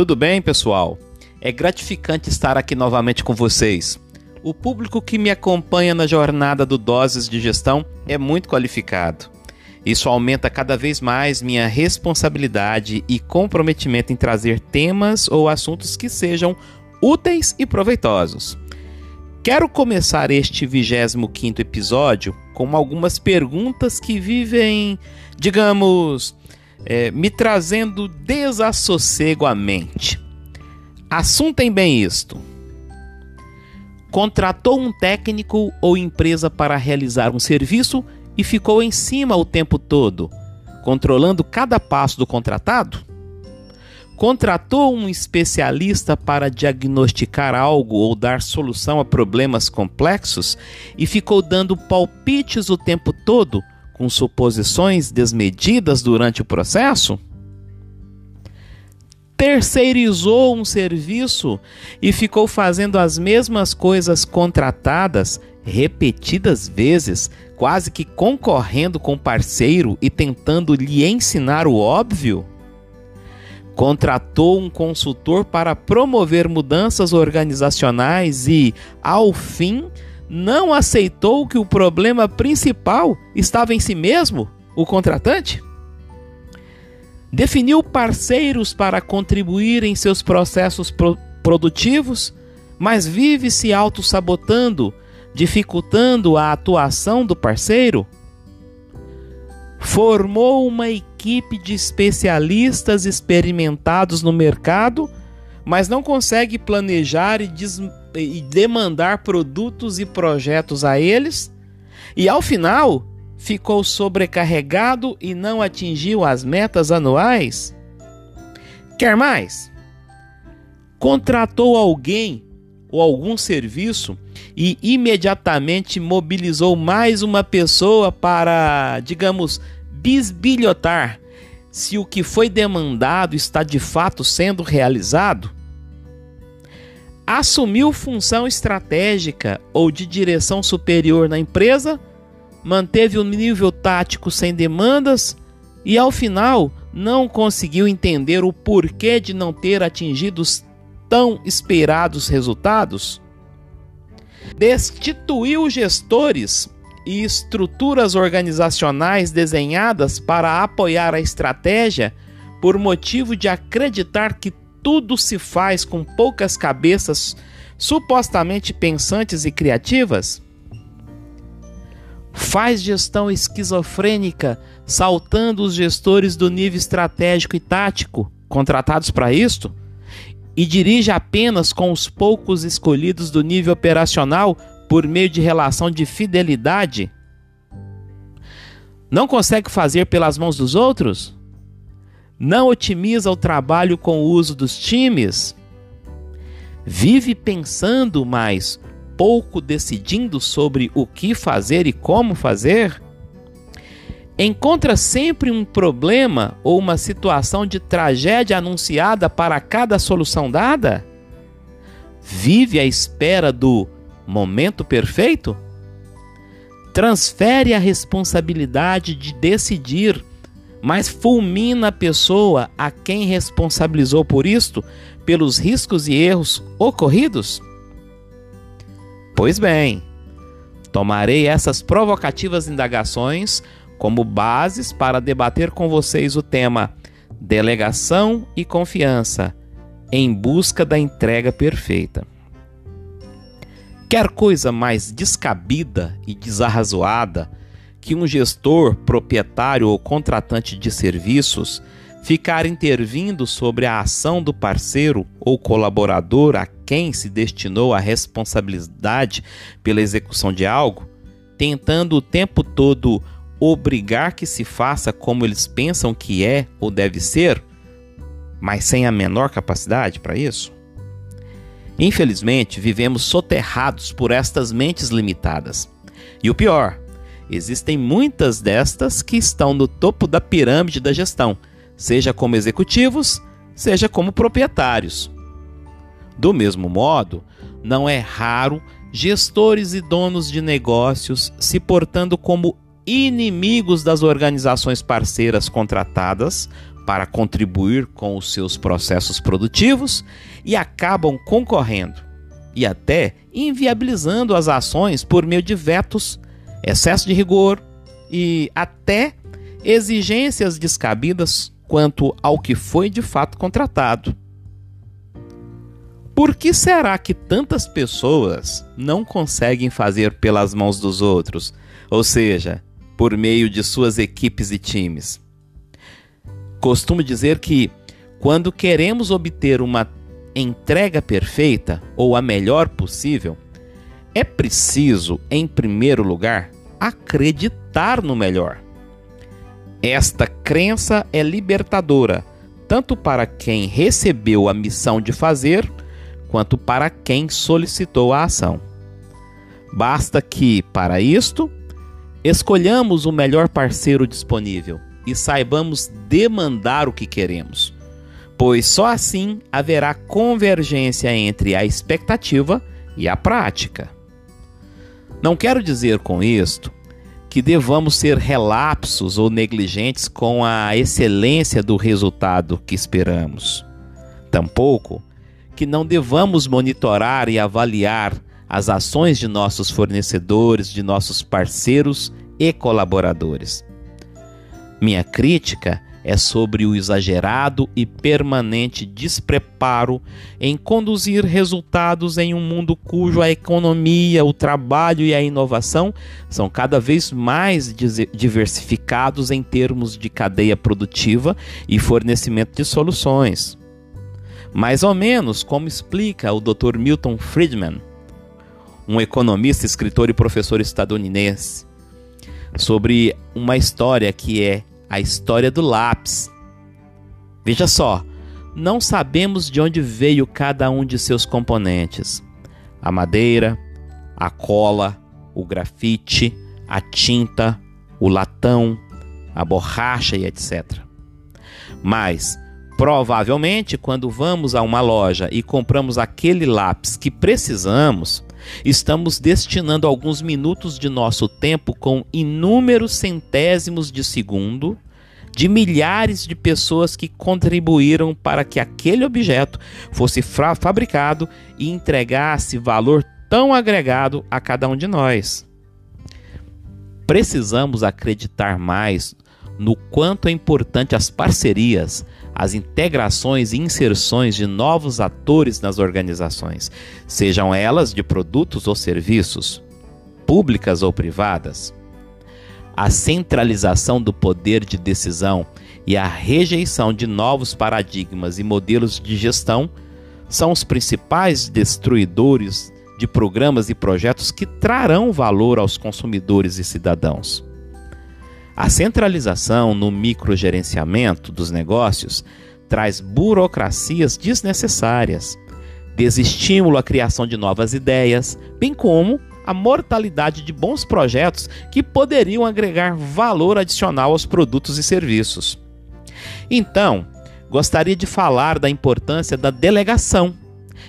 Tudo bem, pessoal? É gratificante estar aqui novamente com vocês. O público que me acompanha na jornada do Doses de Gestão é muito qualificado. Isso aumenta cada vez mais minha responsabilidade e comprometimento em trazer temas ou assuntos que sejam úteis e proveitosos. Quero começar este 25 episódio com algumas perguntas que vivem, digamos, é, me trazendo desassossego à mente. Assuntem bem isto. Contratou um técnico ou empresa para realizar um serviço e ficou em cima o tempo todo, controlando cada passo do contratado? Contratou um especialista para diagnosticar algo ou dar solução a problemas complexos e ficou dando palpites o tempo todo, com suposições desmedidas durante o processo? Terceirizou um serviço e ficou fazendo as mesmas coisas contratadas repetidas vezes, quase que concorrendo com o parceiro e tentando lhe ensinar o óbvio? contratou um consultor para promover mudanças organizacionais e, ao fim, não aceitou que o problema principal estava em si mesmo, o contratante? Definiu parceiros para contribuir em seus processos pro produtivos, mas vive se auto-sabotando, dificultando a atuação do parceiro? formou uma equipe de especialistas experimentados no mercado, mas não consegue planejar e, e, demandar produtos e projetos a eles, e ao final ficou sobrecarregado e não atingiu as metas anuais? Quer mais? Contratou alguém ou algum serviço e imediatamente mobilizou mais uma pessoa para, digamos, bisbilhotar se o que foi demandado está de fato sendo realizado? Assumiu função estratégica ou de direção superior na empresa, manteve o nível tático sem demandas e, ao final, não conseguiu entender o porquê de não ter atingido os tão esperados resultados? Destituiu gestores e estruturas organizacionais desenhadas para apoiar a estratégia por motivo de acreditar que tudo se faz com poucas cabeças supostamente pensantes e criativas? Faz gestão esquizofrênica, saltando os gestores do nível estratégico e tático, contratados para isto, e dirige apenas com os poucos escolhidos do nível operacional por meio de relação de fidelidade? Não consegue fazer pelas mãos dos outros? Não otimiza o trabalho com o uso dos times? Vive pensando, mas pouco decidindo sobre o que fazer e como fazer? Encontra sempre um problema ou uma situação de tragédia anunciada para cada solução dada? Vive à espera do momento perfeito? Transfere a responsabilidade de decidir, mas fulmina a pessoa a quem responsabilizou por isto, pelos riscos e erros ocorridos? Pois bem, tomarei essas provocativas indagações como bases para debater com vocês o tema delegação e confiança em busca da entrega perfeita. Quer coisa mais descabida e desarrazoada que um gestor, proprietário ou contratante de serviços ficar intervindo sobre a ação do parceiro ou colaborador a quem se destinou a responsabilidade pela execução de algo, tentando o tempo todo obrigar que se faça como eles pensam que é ou deve ser, mas sem a menor capacidade para isso? Infelizmente, vivemos soterrados por estas mentes limitadas. E o pior, existem muitas destas que estão no topo da pirâmide da gestão, seja como executivos, seja como proprietários. Do mesmo modo, não é raro gestores e donos de negócios se portando como inimigos das organizações parceiras contratadas para contribuir com os seus processos produtivos e acabam concorrendo e até inviabilizando as ações por meio de vetos, excesso de rigor e até exigências descabidas quanto ao que foi de fato contratado. Por que será que tantas pessoas não conseguem fazer pelas mãos dos outros, ou seja, por meio de suas equipes e times? Costumo dizer que quando queremos obter uma entrega perfeita ou a melhor possível, é preciso, em primeiro lugar, acreditar no melhor. Esta crença é libertadora, tanto para quem recebeu a missão de fazer, quanto para quem solicitou a ação. Basta que, para isto, escolhamos o melhor parceiro disponível e saibamos demandar o que queremos, pois só assim haverá convergência entre a expectativa e a prática. Não quero dizer com isto que devamos ser relapsos ou negligentes com a excelência do resultado que esperamos. Tampouco que não devamos monitorar e avaliar as ações de nossos fornecedores, de nossos parceiros e colaboradores. Minha crítica é sobre o exagerado e permanente despreparo em conduzir resultados em um mundo cujo a economia, o trabalho e a inovação são cada vez mais diversificados em termos de cadeia produtiva e fornecimento de soluções. Mais ou menos como explica o Dr. Milton Friedman, um economista, escritor e professor estadunidense, sobre uma história que é a história do lápis. Veja só, não sabemos de onde veio cada um de seus componentes: a madeira, a cola, o grafite, a tinta, o latão, a borracha e etc. Mas, provavelmente, quando vamos a uma loja e compramos aquele lápis que precisamos, Estamos destinando alguns minutos de nosso tempo com inúmeros centésimos de segundo de milhares de pessoas que contribuíram para que aquele objeto fosse fabricado e entregasse valor tão agregado a cada um de nós. Precisamos acreditar mais no quanto é importante as parcerias, as integrações e inserções de novos atores nas organizações, sejam elas de produtos ou serviços, públicas ou privadas. A centralização do poder de decisão e a rejeição de novos paradigmas e modelos de gestão são os principais destruidores de programas e projetos que trarão valor aos consumidores e cidadãos. A centralização no microgerenciamento dos negócios traz burocracias desnecessárias, desestímulo à criação de novas ideias, bem como a mortalidade de bons projetos que poderiam agregar valor adicional aos produtos e serviços. Então, gostaria de falar da importância da delegação,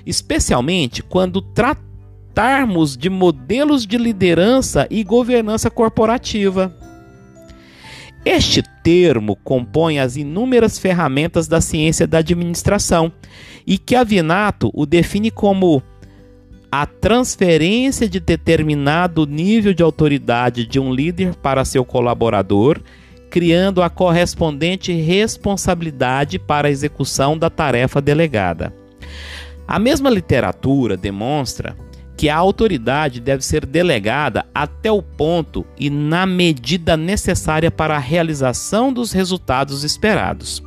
especialmente quando tratarmos de modelos de liderança e governança corporativa. Este termo compõe as inúmeras ferramentas da ciência da administração e que Avinato o define como a transferência de determinado nível de autoridade de um líder para seu colaborador, criando a correspondente responsabilidade para a execução da tarefa delegada. A mesma literatura demonstra que a autoridade deve ser delegada até o ponto e na medida necessária para a realização dos resultados esperados.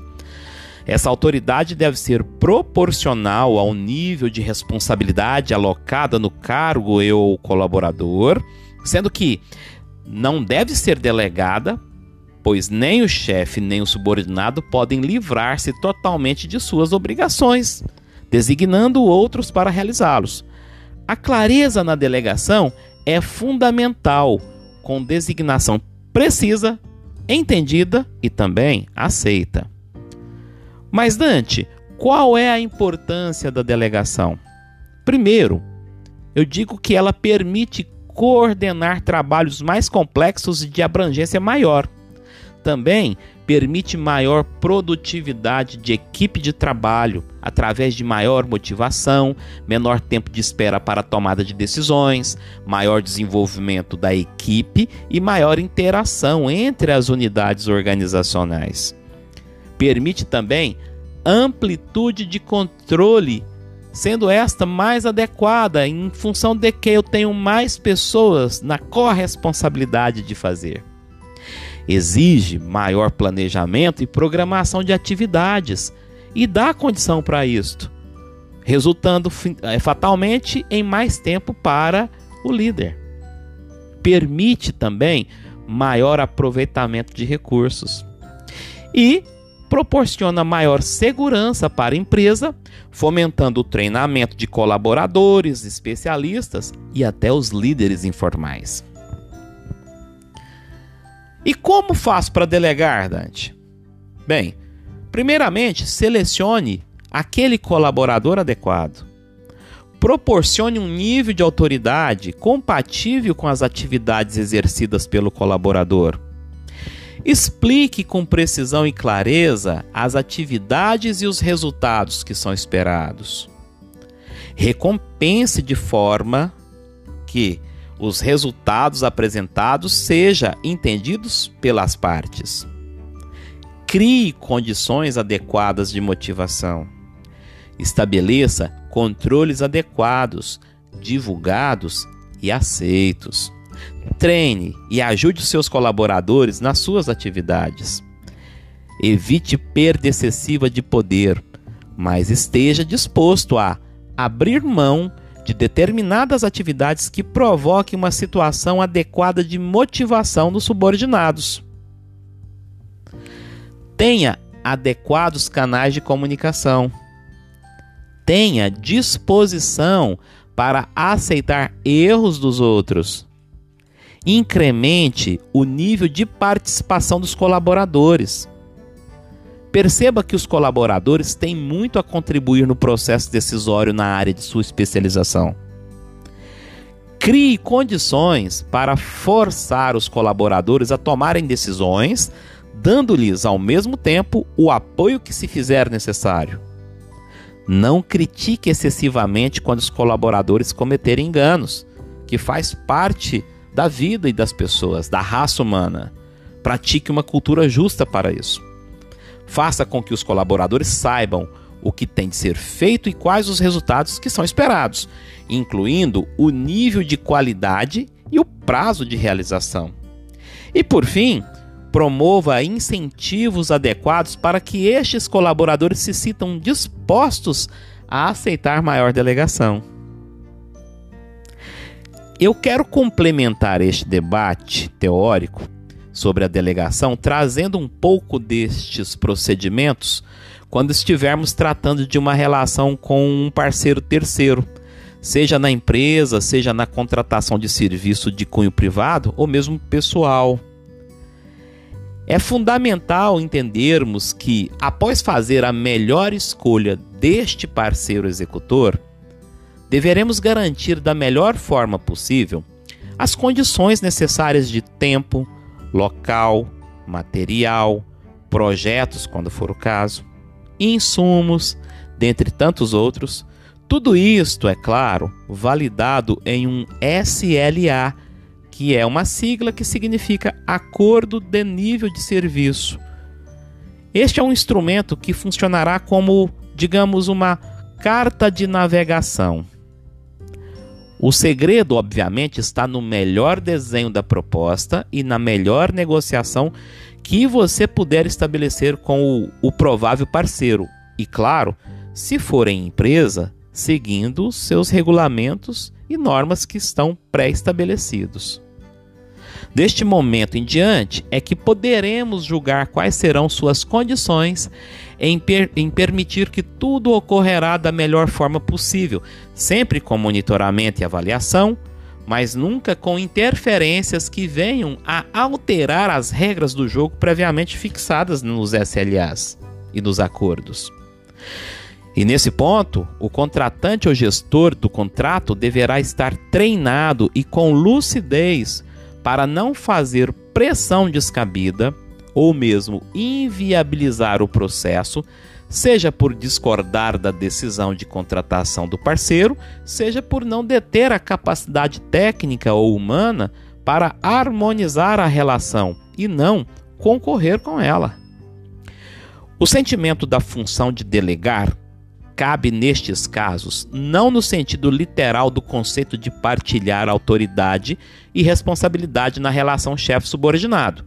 Essa autoridade deve ser proporcional ao nível de responsabilidade alocada no cargo e ou colaborador, sendo que não deve ser delegada, pois nem o chefe nem o subordinado podem livrar-se totalmente de suas obrigações, designando outros para realizá-los. A clareza na delegação é fundamental, com designação precisa, entendida e também aceita. Mas, Dante, qual é a importância da delegação? Primeiro, eu digo que ela permite coordenar trabalhos mais complexos e de abrangência maior, Também permite maior produtividade de equipe de trabalho, através de maior motivação, menor tempo de espera para a tomada de decisões, maior desenvolvimento da equipe e maior interação entre as unidades organizacionais. Permite também amplitude de controle, sendo esta mais adequada em função de que eu tenho mais pessoas na corresponsabilidade de fazer exige maior planejamento e programação de atividades e dá condição para isto, resultando eh, fatalmente em mais tempo para o líder. Permite também maior aproveitamento de recursos e proporciona maior segurança para a empresa, fomentando o treinamento de colaboradores, especialistas e até os líderes informais. E como faço para delegar, Dante? Bem, primeiramente, selecione aquele colaborador adequado. Proporcione um nível de autoridade compatível com as atividades exercidas pelo colaborador. Explique com precisão e clareza as atividades e os resultados que são esperados. Recompense de forma que os resultados apresentados sejam entendidos pelas partes. Crie condições adequadas de motivação. Estabeleça controles adequados, divulgados e aceitos. Treine e ajude seus colaboradores nas suas atividades. Evite perda excessiva de poder, mas esteja disposto a abrir mão de determinadas atividades que provoquem uma situação adequada de motivação dos subordinados. Tenha adequados canais de comunicação. Tenha disposição para aceitar erros dos outros. Incremente o nível de participação dos colaboradores. Perceba que os colaboradores têm muito a contribuir no processo decisório na área de sua especialização. Crie condições para forçar os colaboradores a tomarem decisões, dando-lhes ao mesmo tempo o apoio que se fizer necessário. Não critique excessivamente quando os colaboradores cometerem enganos, que faz parte da vida e das pessoas, da raça humana. Pratique uma cultura justa para isso. Faça com que os colaboradores saibam o que tem de ser feito e quais os resultados que são esperados, incluindo o nível de qualidade e o prazo de realização. E por fim, promova incentivos adequados para que estes colaboradores se sintam dispostos a aceitar maior delegação. Eu quero complementar este debate teórico sobre a delegação, trazendo um pouco destes procedimentos quando estivermos tratando de uma relação com um parceiro terceiro, seja na empresa, seja na contratação de serviço de cunho privado ou mesmo pessoal. É fundamental entendermos que, após fazer a melhor escolha deste parceiro executor, deveremos garantir da melhor forma possível as condições necessárias de tempo, local, material, projetos, quando for o caso, insumos, dentre tantos outros. Tudo isto, é claro, validado em um SLA, que é uma sigla que significa Acordo de Nível de Serviço. Este é um instrumento que funcionará como, digamos, uma carta de navegação o segredo, obviamente, está no melhor desenho da proposta e na melhor negociação que você puder estabelecer com o, o provável parceiro. E, claro, se for em empresa, seguindo seus regulamentos e normas que estão pré-estabelecidos. Deste momento em diante é que poderemos julgar quais serão suas condições em, per em permitir que tudo ocorrerá da melhor forma possível, sempre com monitoramento e avaliação, mas nunca com interferências que venham a alterar as regras do jogo previamente fixadas nos SLAs e nos acordos. E nesse ponto, o contratante ou gestor do contrato deverá estar treinado e com lucidez para não fazer pressão descabida ou mesmo inviabilizar o processo, seja por discordar da decisão de contratação do parceiro, seja por não deter a capacidade técnica ou humana para harmonizar a relação e não concorrer com ela. O sentimento da função de delegar cabe nestes casos não no sentido literal do conceito de partilhar autoridade e responsabilidade na relação chefe-subordinado,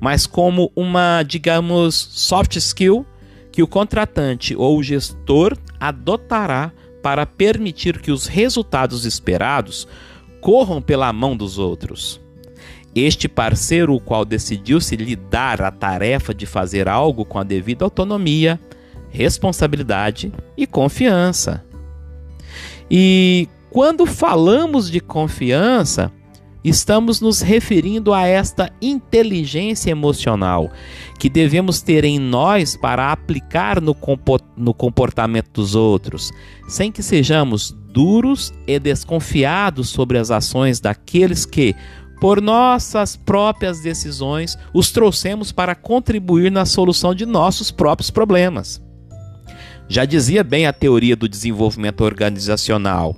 mas como uma, digamos, soft skill que o contratante ou o gestor adotará para permitir que os resultados esperados corram pela mão dos outros. Este parceiro, o qual decidiu se lhe dar a tarefa de fazer algo com a devida autonomia, responsabilidade e confiança. E quando falamos de confiança, estamos nos referindo a esta inteligência emocional que devemos ter em nós para aplicar no comportamento dos outros, sem que sejamos duros e desconfiados sobre as ações daqueles que, por nossas próprias decisões, os trouxemos para contribuir na solução de nossos próprios problemas. Já dizia bem a teoria do desenvolvimento organizacional: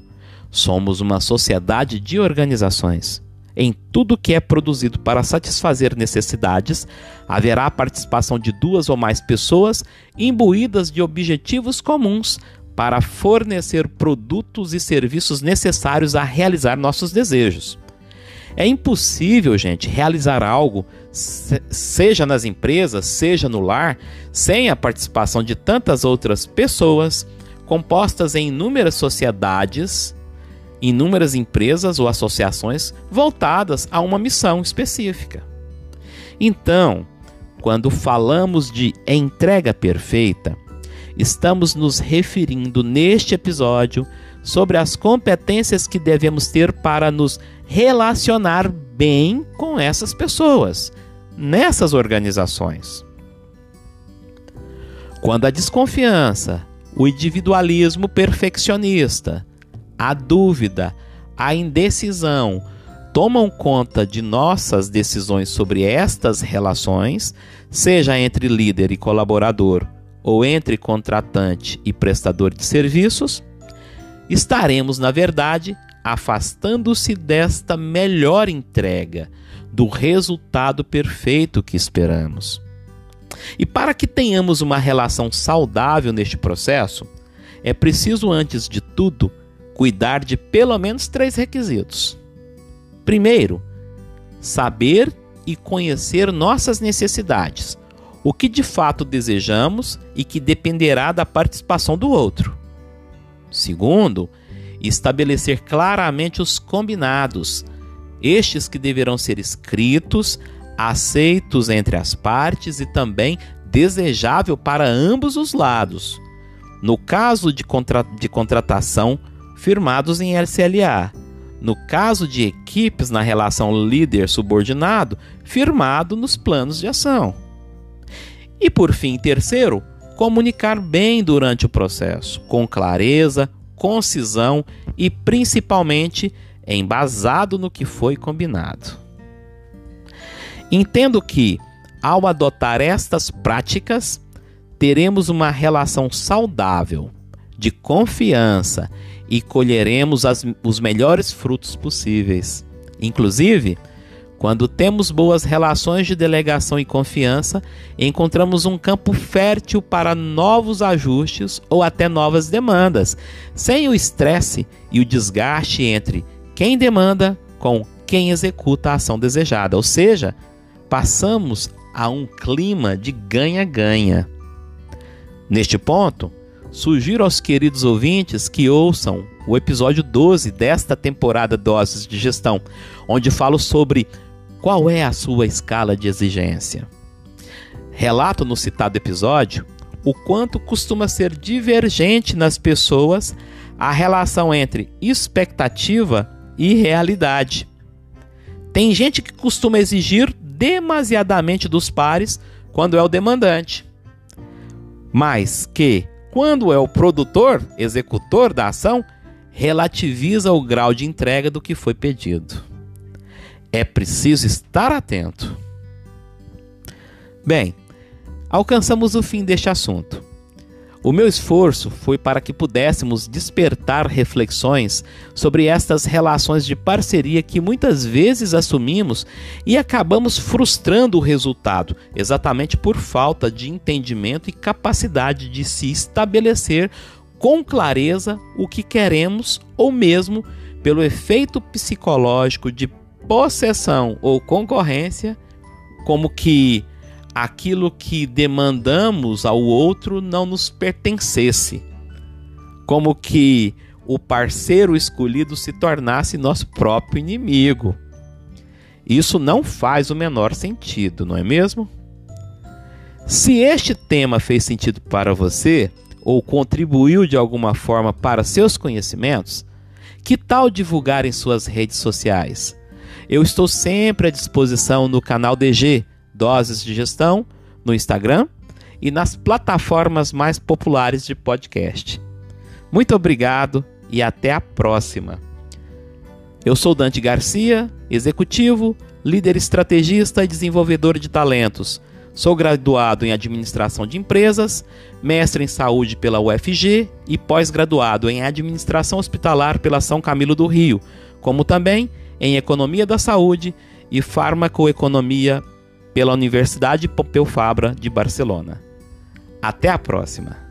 somos uma sociedade de organizações. Em tudo que é produzido para satisfazer necessidades, haverá a participação de duas ou mais pessoas imbuídas de objetivos comuns para fornecer produtos e serviços necessários a realizar nossos desejos. É impossível, gente, realizar algo, seja nas empresas, seja no lar, sem a participação de tantas outras pessoas, compostas em inúmeras sociedades, inúmeras empresas ou associações voltadas a uma missão específica. Então, quando falamos de entrega perfeita, estamos nos referindo neste episódio sobre as competências que devemos ter para nos relacionar bem com essas pessoas, nessas organizações. Quando a desconfiança, o individualismo perfeccionista, a dúvida, a indecisão tomam conta de nossas decisões sobre estas relações, seja entre líder e colaborador ou entre contratante e prestador de serviços, estaremos, na verdade, afastando-se desta melhor entrega, do resultado perfeito que esperamos. E para que tenhamos uma relação saudável neste processo, é preciso, antes de tudo, cuidar de pelo menos três requisitos. Primeiro, saber e conhecer nossas necessidades, o que de fato desejamos e que dependerá da participação do outro. Segundo, estabelecer claramente os combinados, estes que deverão ser escritos, aceitos entre as partes e também desejável para ambos os lados. No caso de, contra de contratação, firmados em LCLA. No caso de equipes na relação líder-subordinado, firmado nos planos de ação. E por fim, terceiro, comunicar bem durante o processo, com clareza, concisão e principalmente embasado no que foi combinado. Entendo que, ao adotar estas práticas, teremos uma relação saudável, de confiança e colheremos as, os melhores frutos possíveis. Inclusive, quando temos boas relações de delegação e confiança, encontramos um campo fértil para novos ajustes ou até novas demandas, sem o estresse e o desgaste entre quem demanda com quem executa a ação desejada. Ou seja, passamos a um clima de ganha-ganha. Neste ponto, sugiro aos queridos ouvintes que ouçam o episódio 12 desta temporada Doses de Gestão, onde falo sobre qual é a sua escala de exigência? Relato no citado episódio o quanto costuma ser divergente nas pessoas a relação entre expectativa e realidade. Tem gente que costuma exigir demasiadamente dos pares quando é o demandante, mas que, quando é o produtor, executor da ação, relativiza o grau de entrega do que foi pedido. É preciso estar atento. Bem, alcançamos o fim deste assunto. O meu esforço foi para que pudéssemos despertar reflexões sobre estas relações de parceria que muitas vezes assumimos e acabamos frustrando o resultado, exatamente por falta de entendimento e capacidade de se estabelecer com clareza o que queremos ou mesmo pelo efeito psicológico de possessão ou concorrência, como que aquilo que demandamos ao outro não nos pertencesse, como que o parceiro escolhido se tornasse nosso próprio inimigo. Isso não faz o menor sentido, não é mesmo? Se este tema fez sentido para você ou contribuiu de alguma forma para seus conhecimentos, que tal divulgar em suas redes sociais? Eu estou sempre à disposição no canal DG Doses de Gestão no Instagram e nas plataformas mais populares de podcast. Muito obrigado e até a próxima. Eu sou Dante Garcia, executivo, líder estrategista e desenvolvedor de talentos. Sou graduado em administração de empresas, mestre em saúde pela UFG e pós-graduado em administração hospitalar pela São Camilo do Rio, como também em economia da saúde e farmacoeconomia pela Universidade Pompeu Fabra de Barcelona. Até a próxima!